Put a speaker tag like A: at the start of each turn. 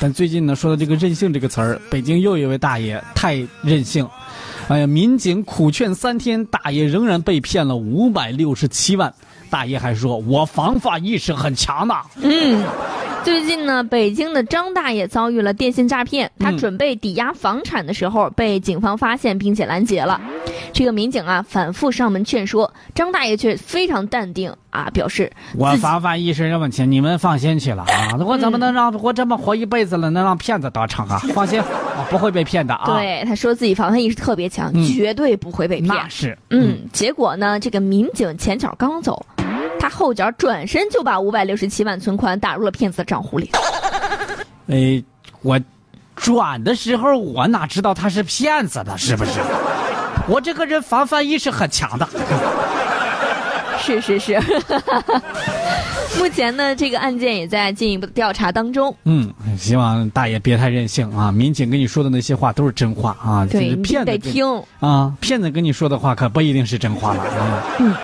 A: 但最近呢，说到这个任性这个词儿，北京又一位大爷太任性。哎呀，民警苦劝三天，大爷仍然被骗了五百六十七万。大爷还说：“我防范意识很强呢。”
B: 嗯。最近呢，北京的张大爷遭遇了电信诈骗，他准备抵押房产的时候被警方发现并且拦截了。这个民警啊，反复上门劝说，张大爷却非常淡定啊，表示
A: 我防范意识这问题，你们放心去了啊，我怎么能让我这么活一辈子了，能让骗子得逞啊？放心，我不会被骗的啊。
B: 对，他说自己防范意识特别强，绝对不会被骗。
A: 那是，
B: 嗯，结果呢，这个民警前脚刚走。他后脚转身就把五百六十七万存款打入了骗子的账户里。
A: 哎，我转的时候我哪知道他是骗子呢？是不是？我这个人防范意识很强的。
B: 是 是是。目前呢，这个案件也在进一步的调查当中。
A: 嗯，希望大爷别太任性啊！民警跟你说的那些话都是真话啊，
B: 对，
A: 骗子
B: 得听
A: 啊，骗子跟你说的话可不一定是真话了。嗯。